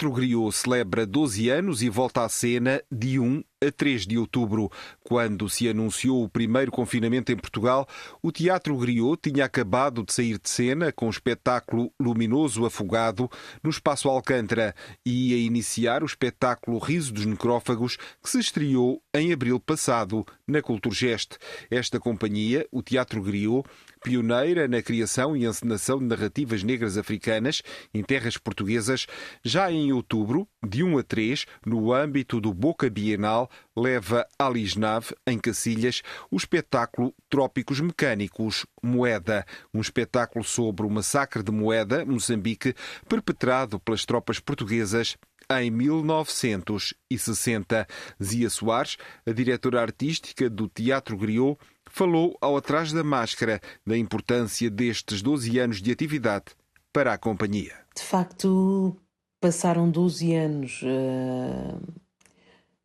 Teatro Griot celebra 12 anos e volta à cena de 1 a 3 de outubro. Quando se anunciou o primeiro confinamento em Portugal, o Teatro Griot tinha acabado de sair de cena com o espetáculo Luminoso Afogado no Espaço Alcântara e ia iniciar o espetáculo Riso dos Necrófagos, que se estreou em abril passado na Culturgest. Esta companhia, o Teatro Griot, pioneira na criação e encenação de narrativas negras africanas em terras portuguesas, já em outubro, de 1 a 3, no âmbito do Boca Bienal, leva à Lisnave, em Cacilhas, o espetáculo Trópicos Mecânicos Moeda, um espetáculo sobre o massacre de Moeda, Moçambique, perpetrado pelas tropas portuguesas em 1960. Zia Soares, a diretora artística do Teatro Griot, falou ao Atrás da Máscara da importância destes 12 anos de atividade para a companhia. De facto, passaram 12 anos uh,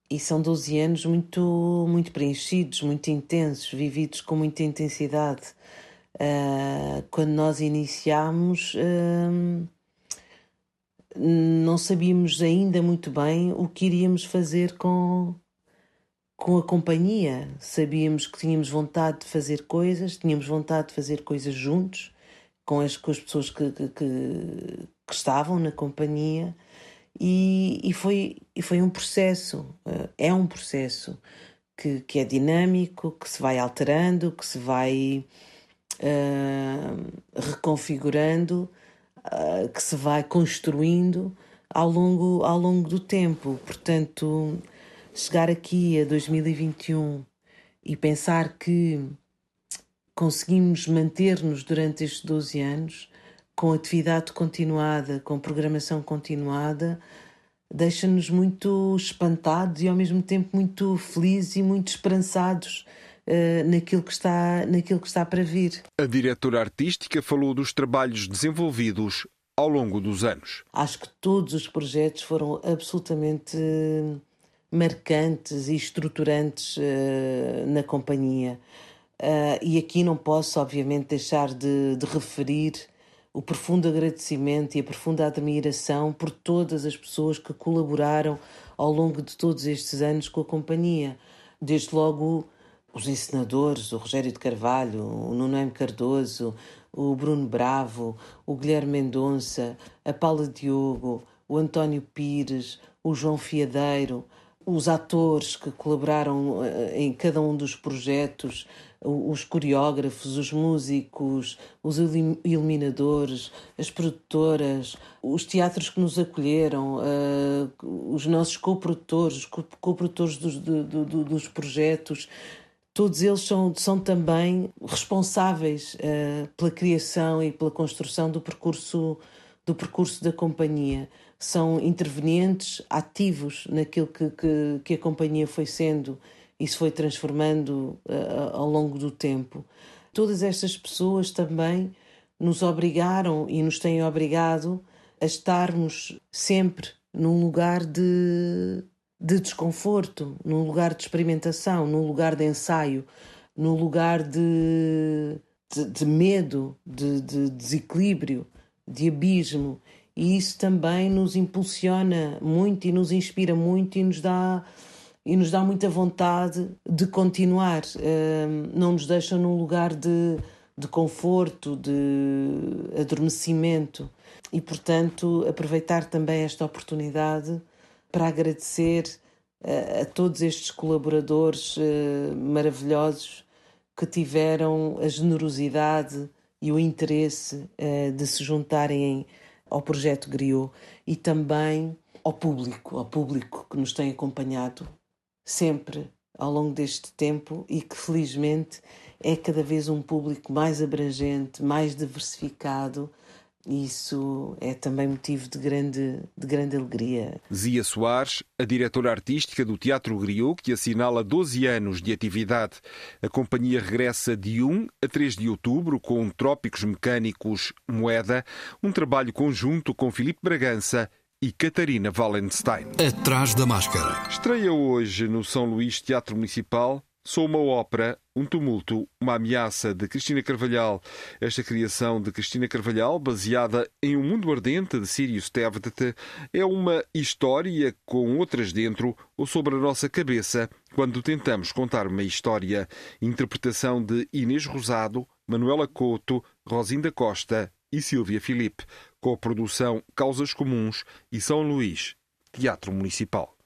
e são 12 anos muito, muito preenchidos, muito intensos, vividos com muita intensidade. Uh, quando nós iniciámos, uh, não sabíamos ainda muito bem o que iríamos fazer com, com a companhia. Sabíamos que tínhamos vontade de fazer coisas, tínhamos vontade de fazer coisas juntos com as, com as pessoas que, que, que, que estavam na companhia e, e, foi, e foi um processo, eh, é um processo que, que é dinâmico, que se vai alterando, que se vai uh, reconfigurando, uh, que se vai construindo ao longo, ao longo do tempo. Portanto, chegar aqui a 2021 e pensar que conseguimos manter-nos durante estes 12 anos com atividade continuada, com programação continuada, deixa-nos muito espantados e ao mesmo tempo muito felizes e muito esperançados uh, naquilo, que está, naquilo que está para vir. A diretora artística falou dos trabalhos desenvolvidos ao longo dos anos. Acho que todos os projetos foram absolutamente marcantes e estruturantes uh, na companhia. Uh, e aqui não posso, obviamente, deixar de, de referir o profundo agradecimento e a profunda admiração por todas as pessoas que colaboraram ao longo de todos estes anos com a companhia. Desde logo os encenadores, o Rogério de Carvalho, o Nuno M. Cardoso, o Bruno Bravo, o Guilherme Mendonça, a Paula Diogo, o António Pires, o João Fiadeiro, os atores que colaboraram eh, em cada um dos projetos, os coreógrafos, os músicos, os iluminadores, as produtoras, os teatros que nos acolheram, uh, os nossos coprodutores, os coprodutores dos, do, do, dos projetos, todos eles são, são também responsáveis uh, pela criação e pela construção do percurso, do percurso da companhia. São intervenientes ativos naquilo que, que, que a companhia foi sendo isso foi transformando uh, ao longo do tempo. Todas estas pessoas também nos obrigaram e nos têm obrigado a estarmos sempre num lugar de, de desconforto, num lugar de experimentação, num lugar de ensaio, num lugar de, de, de medo, de, de desequilíbrio, de abismo. E isso também nos impulsiona muito e nos inspira muito e nos dá e nos dá muita vontade de continuar. não nos deixa num lugar de, de conforto, de adormecimento. E, portanto, aproveitar também esta oportunidade para agradecer a, a todos estes colaboradores uh, maravilhosos que tiveram a generosidade e o interesse uh, de se juntarem ao projeto Griot e também ao público, ao público que nos tem acompanhado sempre ao longo deste tempo e que felizmente é cada vez um público mais abrangente, mais diversificado. Isso é também motivo de grande, de grande alegria. Zia Soares, a diretora artística do Teatro Griot, que assinala 12 anos de atividade. A companhia regressa de 1 a 3 de outubro com Trópicos Mecânicos Moeda, um trabalho conjunto com Filipe Bragança e Catarina Wallenstein. Atrás da máscara. Estreia hoje no São Luís Teatro Municipal Sou uma ópera, um tumulto, uma ameaça de Cristina Carvalhal. Esta criação de Cristina Carvalhal, baseada em Um Mundo Ardente de Sirius Tevet, é uma história com outras dentro ou sobre a nossa cabeça quando tentamos contar uma história. Interpretação de Inês Rosado, Manuela Couto, Rosinda Costa e Silvia Filipe. Co-produção Causas Comuns e São Luís, Teatro Municipal.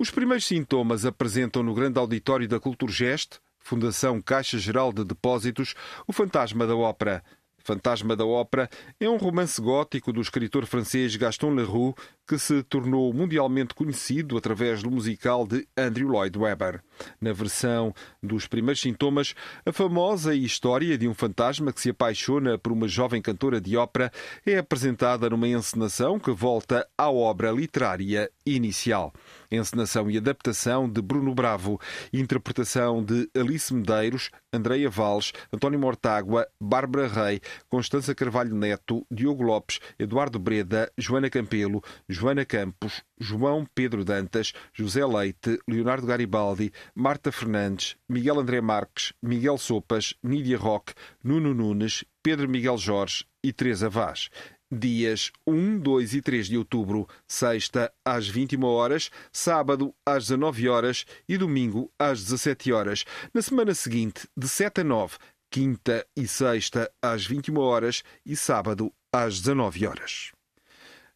Os primeiros sintomas apresentam no grande auditório da Culturgest, Fundação Caixa Geral de Depósitos, o fantasma da ópera. Fantasma da Ópera é um romance gótico do escritor francês Gaston Leroux que se tornou mundialmente conhecido através do musical de Andrew Lloyd Webber. Na versão dos primeiros sintomas, a famosa história de um fantasma que se apaixona por uma jovem cantora de ópera é apresentada numa encenação que volta à obra literária inicial. Encenação e adaptação de Bruno Bravo, interpretação de Alice Medeiros, Andreia Valles, António Mortágua, Bárbara Rei, Constança Carvalho Neto, Diogo Lopes, Eduardo Breda, Joana Campelo, Joana Campos, João Pedro Dantas, José Leite, Leonardo Garibaldi, Marta Fernandes, Miguel André Marques, Miguel Sopas, Nídia Roque, Nuno Nunes, Pedro Miguel Jorge e Teresa Vaz. Dias 1, 2 e 3 de outubro, sexta às 21 horas, sábado às 19 horas e domingo às 17 horas. Na semana seguinte, de 7 a 9, quinta e sexta às 21 horas e sábado às 19 horas.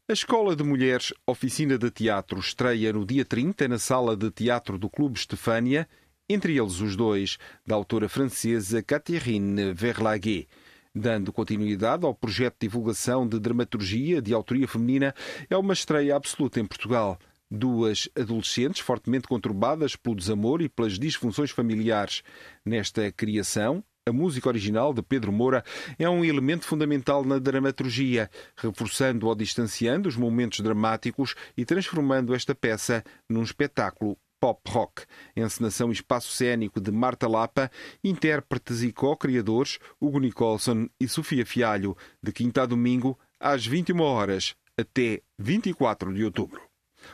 A Escola de Mulheres Oficina de Teatro estreia no dia 30 na Sala de Teatro do Clube Estefânia, entre eles os dois, da autora francesa Catherine Verlaguet. Dando continuidade ao projeto de divulgação de dramaturgia de autoria feminina, é uma estreia absoluta em Portugal. Duas adolescentes fortemente conturbadas pelo desamor e pelas disfunções familiares. Nesta criação, a música original de Pedro Moura é um elemento fundamental na dramaturgia, reforçando ou distanciando os momentos dramáticos e transformando esta peça num espetáculo pop rock. Encenação e espaço cênico de Marta Lapa, intérpretes e co-criadores Hugo Nicholson e Sofia Fialho, de quinta a domingo, às 21 horas, até 24 de outubro.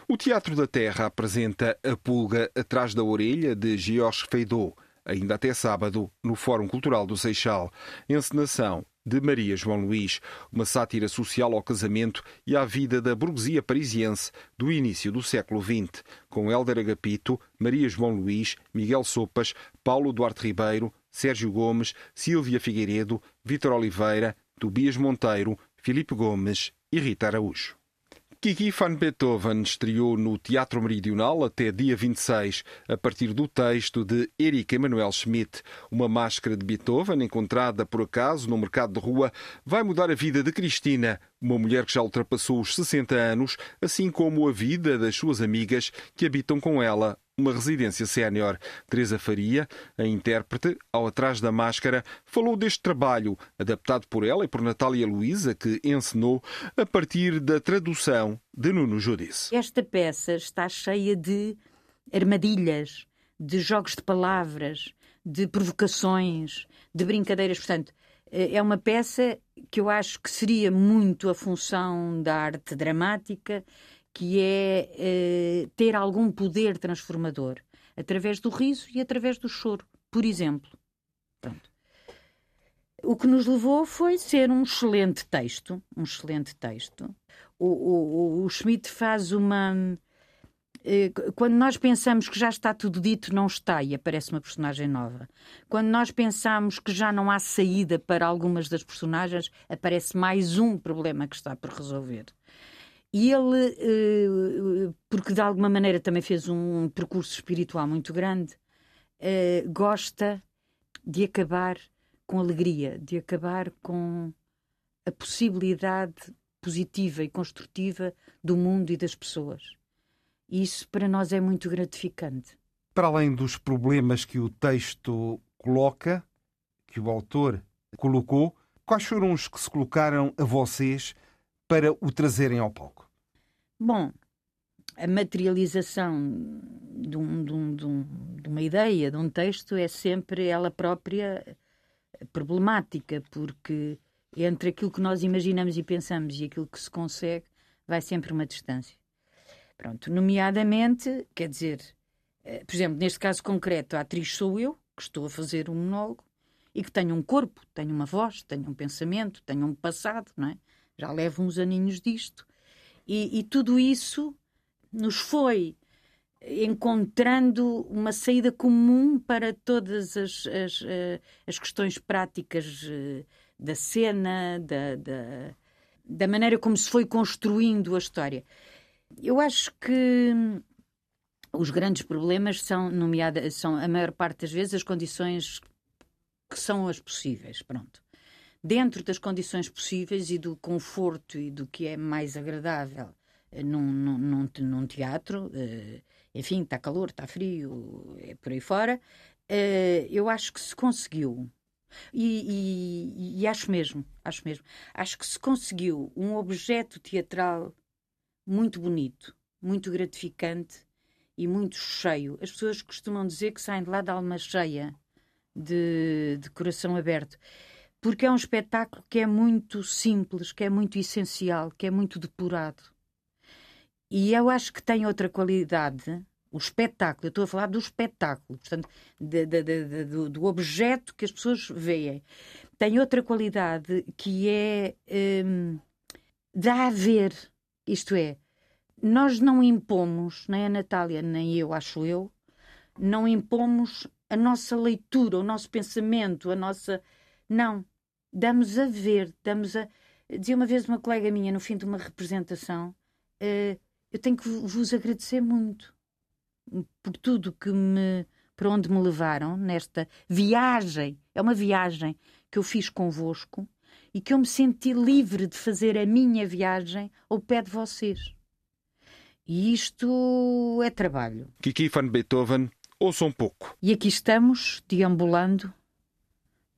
O Teatro da Terra apresenta A Pulga Atrás da Orelha, de Georges Feidot ainda até sábado, no Fórum Cultural do Seixal. Encenação de Maria João Luís, uma sátira social ao casamento e à vida da burguesia parisiense do início do século XX, com Hélder Agapito, Maria João Luís, Miguel Sopas, Paulo Duarte Ribeiro, Sérgio Gomes, Silvia Figueiredo, Vítor Oliveira, Tobias Monteiro, Filipe Gomes e Rita Araújo. Kiki van Beethoven estreou no Teatro Meridional até dia 26, a partir do texto de Erika Emanuel Schmidt. Uma máscara de Beethoven, encontrada por acaso no mercado de rua, vai mudar a vida de Cristina, uma mulher que já ultrapassou os 60 anos, assim como a vida das suas amigas que habitam com ela uma residência sénior. Teresa Faria, a intérprete, ao atrás da máscara, falou deste trabalho, adaptado por ela e por Natália Luísa, que encenou a partir da tradução de Nuno Judice. Esta peça está cheia de armadilhas, de jogos de palavras, de provocações, de brincadeiras. Portanto, eh, é uma peça que eu acho que seria muito a função da arte dramática que é eh, ter algum poder transformador através do riso e através do choro, por exemplo. Pronto. O que nos levou foi ser um excelente texto, um excelente texto. O, o, o Schmidt faz uma eh, quando nós pensamos que já está tudo dito, não está e aparece uma personagem nova. Quando nós pensamos que já não há saída para algumas das personagens, aparece mais um problema que está por resolver. E ele, eh, porque de alguma maneira também fez um percurso espiritual muito grande, eh, gosta de acabar com alegria, de acabar com a possibilidade positiva e construtiva do mundo e das pessoas. E isso para nós é muito gratificante. Para além dos problemas que o texto coloca, que o autor colocou, quais foram os que se colocaram a vocês para o trazerem ao palco? Bom, a materialização de, um, de, um, de, um, de, uma ideia, de um texto, é sempre ela própria problemática, porque entre aquilo que nós imaginamos e pensamos e aquilo que se consegue, vai sempre uma distância. Pronto, nomeadamente, quer dizer, eh, por exemplo, neste caso concreto, a atriz sou eu, que estou a fazer um monólogo, e que tenho um corpo, tenho uma voz, tenho um pensamento, tenho um passado, não é? Já levo uns aninhos disto. E, e tudo isso nos foi encontrando uma saída comum para todas as, as, eh, as questões práticas eh, da cena, da, da, da, maneira como se foi construindo a história. Eu acho que os grandes problemas são, nomeadas, são a maior parte das vezes as condições que são as possíveis. Pronto. Dentro das condições possíveis e do conforto e do que é mais agradável num, num, num teatro, uh, enfim, está calor, está frio, é por aí fora, uh, eu acho que se conseguiu. E, e, e, acho mesmo, acho mesmo, acho que se conseguiu um objeto teatral muito bonito, muito gratificante e muito cheio. As pessoas costumam dizer que saem de lá de alma cheia, de, de coração aberto porque é um espetáculo que é muito simples, que é muito essencial, que é muito depurado. E eu acho que tem outra qualidade, o espetáculo, eu estou a falar do espetáculo, portanto, de, de, de, do, do, objeto que as pessoas veem. Tem outra qualidade que é. Hum, dá a ver, isto é, nós não impomos, nem a Natália, nem eu, acho eu, não impomos a nossa leitura, o nosso pensamento, a nossa. Não. Damos a ver, damos a. Dizia uma vez uma colega minha no fim de uma representação. Uh, eu tenho que vos agradecer muito por tudo que me para onde me levaram nesta viagem. É uma viagem que eu fiz convosco e que eu me senti livre de fazer a minha viagem ao pé de vocês. E isto é trabalho. Kiki van Beethoven, ouça um pouco. E aqui estamos, deambulando,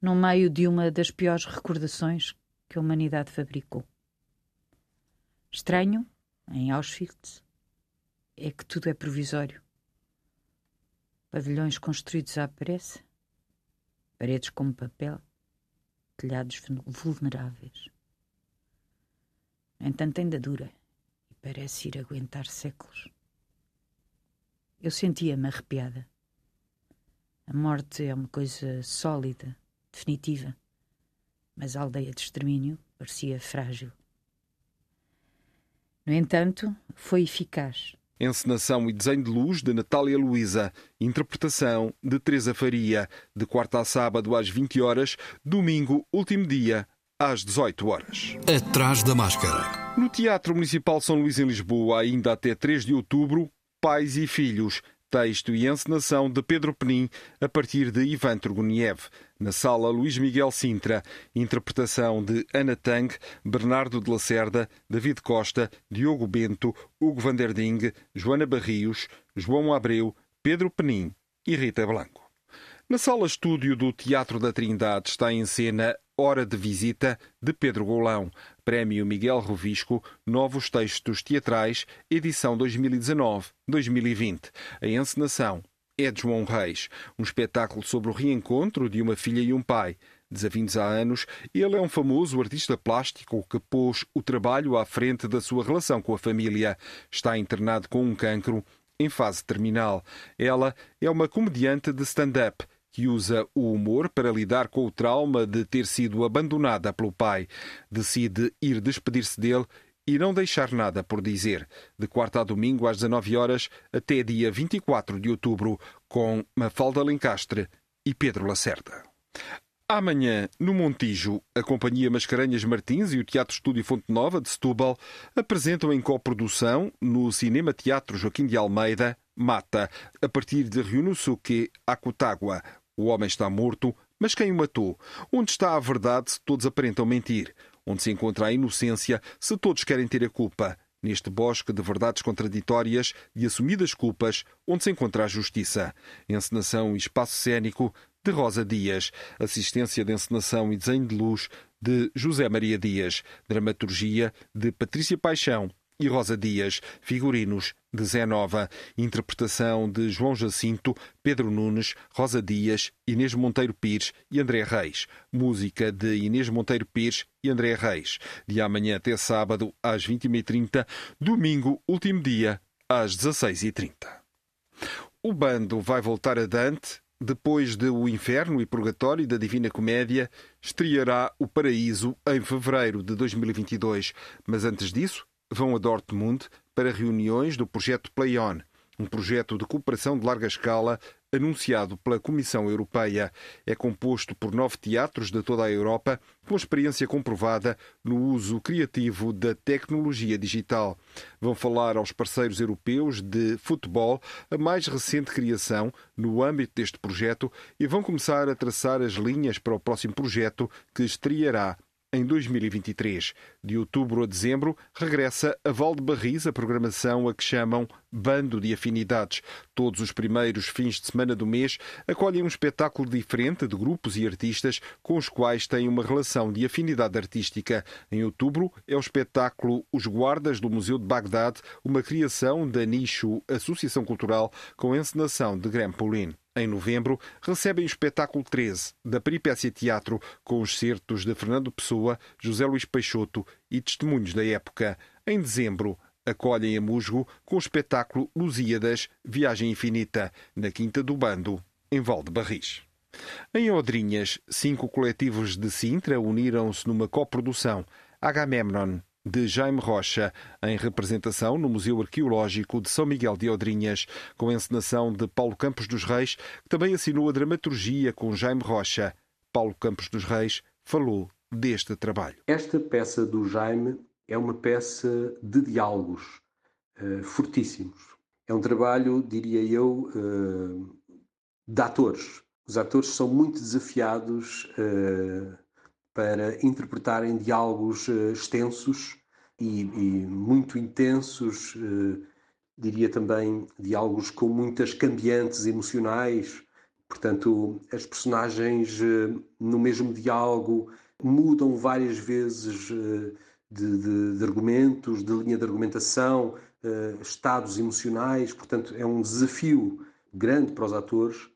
no meio de uma das piores recordações que a humanidade fabricou. Estranho, em Auschwitz, é que tudo é provisório. Pavilhões construídos à pressa, paredes como papel, telhados vulneráveis. Entanto, ainda dura e parece ir aguentar séculos. Eu sentia-me arrepiada. A morte é uma coisa sólida, definitiva, mas a aldeia de extermínio parecia frágil. No entanto, foi eficaz. Encenação e desenho de luz de Natália Luísa. Interpretação de Teresa Faria. De quarta a sábado às 20 horas. Domingo, último dia, às 18 horas. Atrás da máscara. No Teatro Municipal São Luís, em Lisboa, ainda até 3 de outubro, Pais e Filhos texto e encenação de Pedro Penin a partir de Ivan Turguniev. Na sala Luís Miguel Sintra, interpretação de Ana Tang, Bernardo de Lacerda, David Costa, Diogo Bento, Hugo Vanderding, Joana Barrios, João Abreu, Pedro Penin e Rita Blanco. Na sala estúdio do Teatro da Trindade está em cena Hora de Visita, de Pedro Golão. Prémio Miguel Rovisco, Novos Textos Teatrais, edição 2019-2020. A encenação é de João Reis, um espetáculo sobre o reencontro de uma filha e um pai. Desavindos há anos, ele é um famoso artista plástico que pôs o trabalho à frente da sua relação com a família. Está internado com um cancro em fase terminal. Ela é uma comediante de stand-up que usa o humor para lidar com o trauma de ter sido abandonada pelo pai. Decide ir despedir-se dele e não deixar nada por dizer. De quarta a domingo, às 19 horas, até dia 24 de outubro, com Mafalda Lencastre e Pedro Lacerda. Amanhã, no Montijo, a Companhia Mascarenhas Martins e o Teatro Estúdio Fonte Nova de Setúbal apresentam em coprodução, no Cinema Teatro Joaquim de Almeida, Mata, a partir de Ryunosuke Akutagua, o homem está morto, mas quem o matou? Onde está a verdade se todos aparentam mentir? Onde se encontra a inocência se todos querem ter a culpa? neste bosque de verdades contraditórias e assumidas culpas, onde se encontra a justiça. Encenação e espaço cênico de Rosa Dias, assistência de encenação e desenho de luz de José Maria Dias, dramaturgia de Patrícia Paixão e Rosa Dias, figurinos de Zé Nova, interpretação de João Jacinto, Pedro Nunes, Rosa Dias, Inês Monteiro Pires e André Reis, música de Inês Monteiro Pires e André Reis, de amanhã até sábado às 21h30, domingo, último dia, às 16h30. O bando vai voltar a Dante depois de O Inferno e Purgatório da Divina Comédia, estreará O Paraíso em fevereiro de 2022. Mas antes disso, vão a Dortmund para reuniões do projeto Play On, um projeto de cooperação de larga escala anunciado pela Comissão Europeia. É composto por nove teatros de toda a Europa, com experiência comprovada no uso criativo da tecnologia digital. Vão falar aos parceiros europeus de futebol a mais recente criação no âmbito deste projeto e vão começar a traçar as linhas para o próximo projeto que estreará em 2023. De outubro a dezembro, regressa a Valdebarris a programação a que chamam Bando de Afinidades. Todos os primeiros fins de semana do mês acolhem um espetáculo diferente de grupos e artistas com os quais têm uma relação de afinidade artística. Em outubro é o espetáculo Os Guardas do Museu de Bagdade, uma criação da Nicho Associação Cultural com encenação de Graham Paulin. Em novembro, recebem o espetáculo 13 da Peripécia Teatro, com os certos de Fernando Pessoa, José Luís Peixoto e testemunhos da época. Em dezembro, acolhem a Musgo com o espetáculo Lusíadas Viagem Infinita, na Quinta do Bando, em Valdebarris. Em Odrinhas, cinco coletivos de Sintra uniram-se numa coprodução. Agamemnon, de Jaime Rocha, em representação no Museu Arqueológico de São Miguel de Odrinhas, com a encenação de Paulo Campos dos Reis, que também assinou a dramaturgia com Jaime Rocha. Paulo Campos dos Reis falou deste trabalho. Esta peça do Jaime é uma peça de diálogos uh, fortíssimos. É um trabalho, diria eu, uh, de atores. Os atores são muito desafiados uh, para interpretarem diálogos uh, extensos e, e, muito intensos, uh, diria também diálogos com muitas cambiantes emocionais. Portanto, as personagens uh, no mesmo diálogo mudam várias vezes de, de, de, argumentos, de linha de argumentação, estados emocionais. Portanto, é um desafio grande para os atores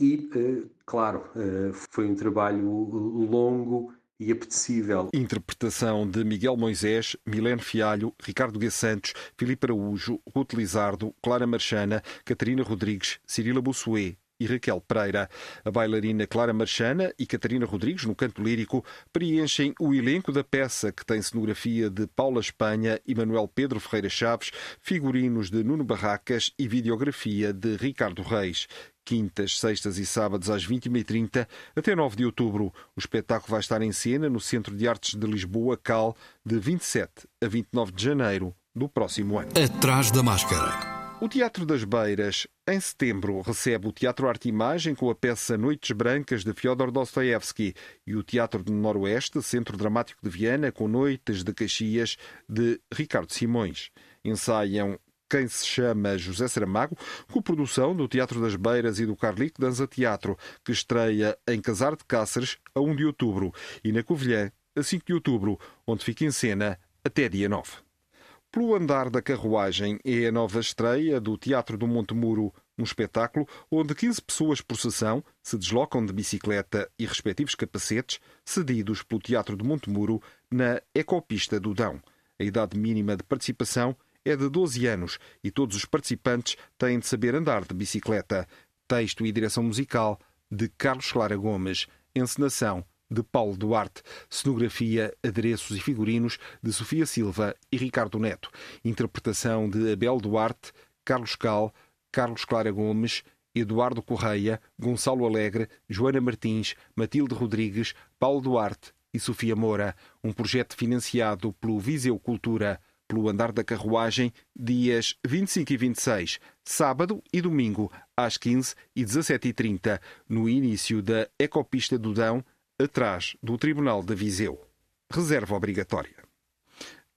e, uh, claro, uh, foi um trabalho longo e apetecível. Interpretação de Miguel Moisés, Milene Fialho, Ricardo G. Santos, Filipe Araújo, Ruth Lizardo, Clara Marchana, Catarina Rodrigues, Cirila Bussuet, e Raquel Pereira. A bailarina Clara Marchana e Catarina Rodrigues, no canto lírico, preenchem o elenco da peça, que tem cenografia de Paula Espanha e Manuel Pedro Ferreira Chaves, figurinos de Nuno Barracas e videografia de Ricardo Reis. Quintas, sextas e sábados às 21h30 até 9 de outubro. O espetáculo vai estar em cena no Centro de Artes de Lisboa, CAL, de 27 a 29 de janeiro do próximo ano. Atrás da máscara. O Teatro das Beiras, em setembro, recebe o Teatro Arte Imagem com a peça Noites Brancas de Fyodor Dostoevsky e o Teatro do Noroeste, Centro Dramático de Viana, com Noites de Caxias de Ricardo Simões. Ensaiam quem se chama José Saramago, com produção do Teatro das Beiras e do Carlico Danza Teatro, que estreia em Casar de Cáceres a 1 de outubro e na Covilhã a 5 de outubro, onde fica em cena até dia 9. Pelo Andar da Carruagem é a nova estreia do Teatro do Monte Muro, um espetáculo onde 15 pessoas por sessão se deslocam de bicicleta e respectivos capacetes, cedidos pelo Teatro do Monte Muro na Ecopista do Dão. A idade mínima de participação é de 12 anos e todos os participantes têm de saber andar de bicicleta. Texto e direção musical de Carlos Clara Gomes. Encenação de Paulo Duarte, cenografia, adereços e figurinos de Sofia Silva e Ricardo Neto, interpretação de Abel Duarte, Carlos Cal, Carlos Clara Gomes, Eduardo Correia, Gonçalo Alegre, Joana Martins, Matilde Rodrigues, Paulo Duarte e Sofia Moura, um projeto financiado pelo Viseu Cultura, pelo Andar da Carruagem, dias 25 e 26, sábado e domingo, às 15 e 17h30, no início da Ecopista do Dão, atrás do Tribunal de Viseu. Reserva obrigatória.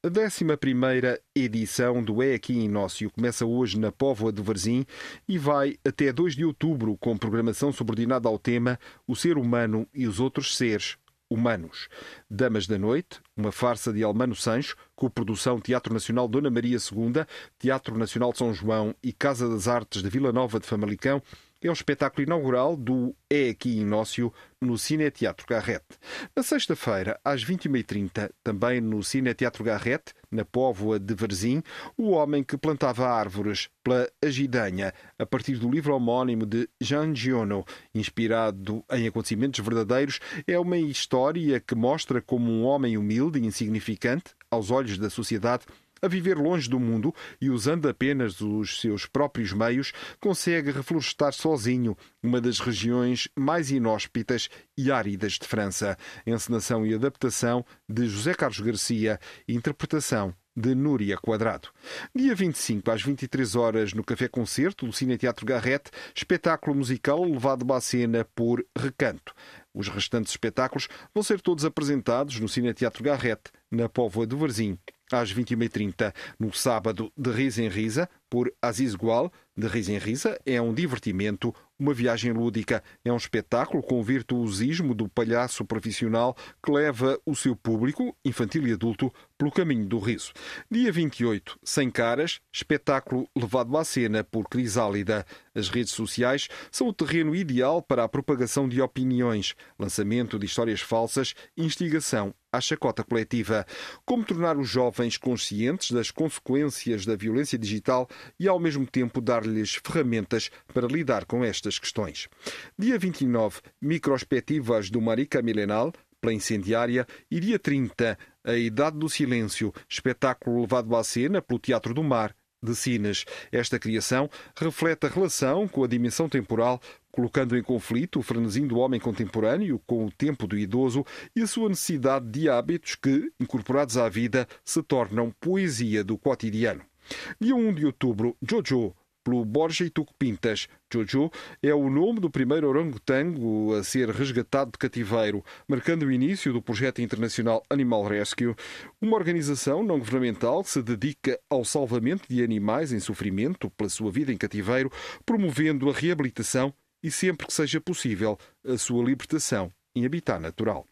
A 11 edição do É Aqui Inócio começa hoje na Póvoa de Varzim e vai até 2 de outubro, com programação subordinada ao tema O Ser Humano e os Outros Seres Humanos. Damas da Noite, uma farsa de Almano Sancho, com produção Teatro Nacional Dona Maria II, Teatro Nacional de São João e Casa das Artes de Vila Nova de Famalicão, é o espetáculo inaugural do É Aqui Inócio no Cine Teatro Garrete. Na sexta-feira, às 21h30, também no Cine Teatro Garrete, na Póvoa de Varzim, O Homem que Plantava Árvores, pela Agidanha, a partir do livro homónimo de Jean Giono, inspirado em acontecimentos verdadeiros, é uma história que mostra como um homem humilde e insignificante, aos olhos da sociedade, a viver longe do mundo e usando apenas os seus próprios meios, consegue reflorestar sozinho uma das regiões mais inóspitas e áridas de França. Encenação e adaptação de José Carlos Garcia, interpretação de Núria Quadrado. Dia 25 às 23 horas no Café Concerto do Cine Teatro Garrete, espetáculo musical levado à cena por Recanto. Os restantes espetáculos vão ser todos apresentados no Cine Teatro Garrete, na Póvoa do Varzim, às 21h30. No sábado, de Risa em Risa, por Aziz Gual, de Risa em Risa, é um divertimento, uma viagem lúdica. É um espetáculo com o virtuosismo do palhaço profissional que leva o seu público, infantil e adulto, pelo caminho do riso. Dia 28, Sem Caras, espetáculo levado à cena por Crisálida. As redes sociais são o terreno ideal para a propagação de opiniões, lançamento de histórias falsas, instigação à chacota coletiva. Como tornar os jovens conscientes das consequências da violência digital e, ao mesmo tempo, dar-lhes ferramentas para lidar com estas questões. Dia 29, Microspectivas do Marica Milenal, pela incendiária, e dia 30, A Idade do Silêncio, espetáculo levado à cena pelo Teatro do Mar, de Sines. Esta criação reflete a relação com a dimensão temporal, colocando em conflito o frenesim do homem contemporâneo com o tempo do idoso e a sua necessidade de hábitos que, incorporados à vida, se tornam poesia do cotidiano. Dia 1 de outubro, Jojo, pelo Borja e Pintas. Jojo é o nome do primeiro orangotango a ser resgatado de cativeiro, marcando o início do projeto internacional Animal Rescue, uma organização não governamental que se dedica ao salvamento de animais em sofrimento pela sua vida em cativeiro, promovendo a reabilitação e, sempre que seja possível, a sua libertação em habitat natural.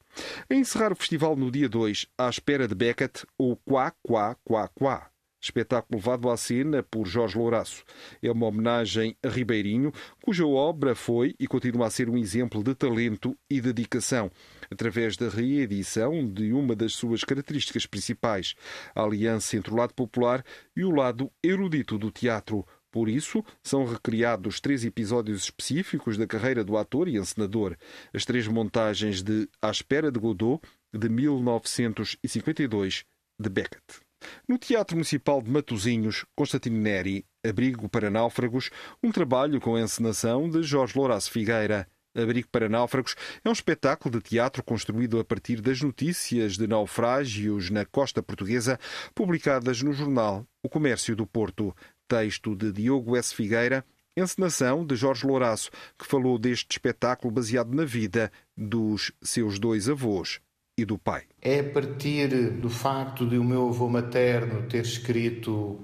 A encerrar o festival no dia 2, à espera de Beckett, ou Quá Quá Quá Quá espetáculo levado à cena por Jorge Louraço. É uma homenagem a Ribeirinho, cuja obra foi e continua a ser um exemplo de talento e dedicação, através da reedição de uma das suas características principais, a aliança entre o lado popular e o lado erudito do teatro. Por isso, são recriados três episódios específicos da carreira do ator e encenador. As três montagens de À Espera de Godot, de 1952, de Beckett. No Teatro Municipal de Matosinhos, Constantino Neri, Abrigo para Náufragos, um trabalho com a encenação de Jorge Louras Figueira. Abrigo para Náufragos é um espetáculo de teatro construído a partir das notícias de naufrágios na costa portuguesa publicadas no jornal O Comércio do Porto. Texto de Diogo S. Figueira, encenação de Jorge Louraço, que falou deste espetáculo baseado na vida dos seus dois avós e do pai. É a partir do facto de o meu avô materno ter escrito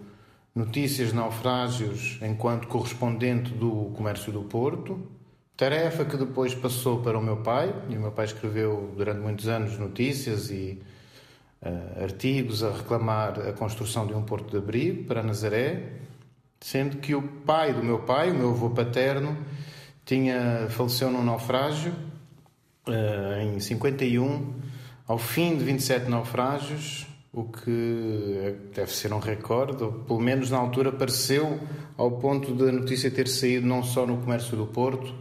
notícias de naufrágios enquanto correspondente do Comércio do Porto, tarefa que depois passou para o meu pai, e o meu pai escreveu durante muitos anos notícias e uh, artigos a reclamar a construção de um porto de abrigo para Nazaré, sendo que o pai do meu pai, o meu avô paterno, tinha faleceu num naufrágio uh, em 51 ao fim de 27 naufrágios, o que deve ser um recorde, ou pelo menos na altura pareceu ao ponto da notícia ter saído não só no comércio do Porto,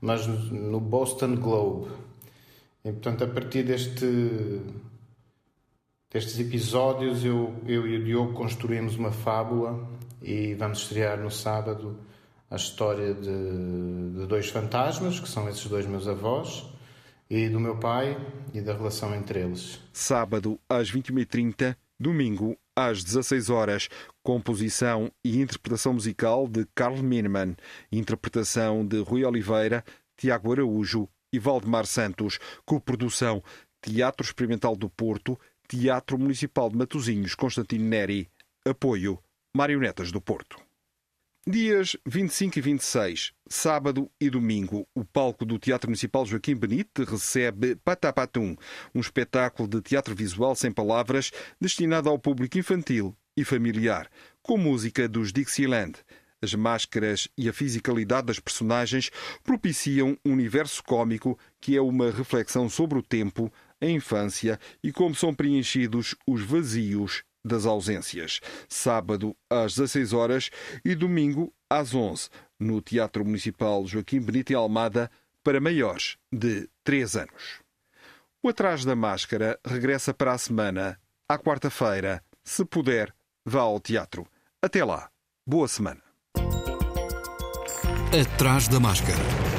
mas no Boston Globe. E, portanto, a partir deste, destes episódios, eu, eu e o Diogo construímos uma fábula e vamos estrear no sábado a história de, de dois fantasmas, que são esses dois meus avós, e do meu pai e da relação entre eles. Sábado às 21h30, domingo às 16 horas, composição e interpretação musical de Carl Mineman, interpretação de Rui Oliveira, Tiago Araújo e Valdemar Santos, coprodução Teatro Experimental do Porto, Teatro Municipal de Matosinhos Constantino Neri. Apoio Marionetas do Porto. Dias 25 e 26, sábado e domingo, o palco do Teatro Municipal Joaquim Benite recebe Patapatum, um espetáculo de teatro visual sem palavras destinado ao público infantil e familiar, com música dos Dixieland. As máscaras e a fisicalidade das personagens propiciam um universo cômico que é uma reflexão sobre o tempo, a infância e como são preenchidos os vazios das ausências. Sábado às 16 horas e domingo às 11, no Teatro Municipal Joaquim Benito em Almada, para maiores de 3 anos. O Atrás da Máscara regressa para a semana, à quarta-feira. Se puder, vá ao teatro. Até lá. Boa semana. Atrás da Máscara.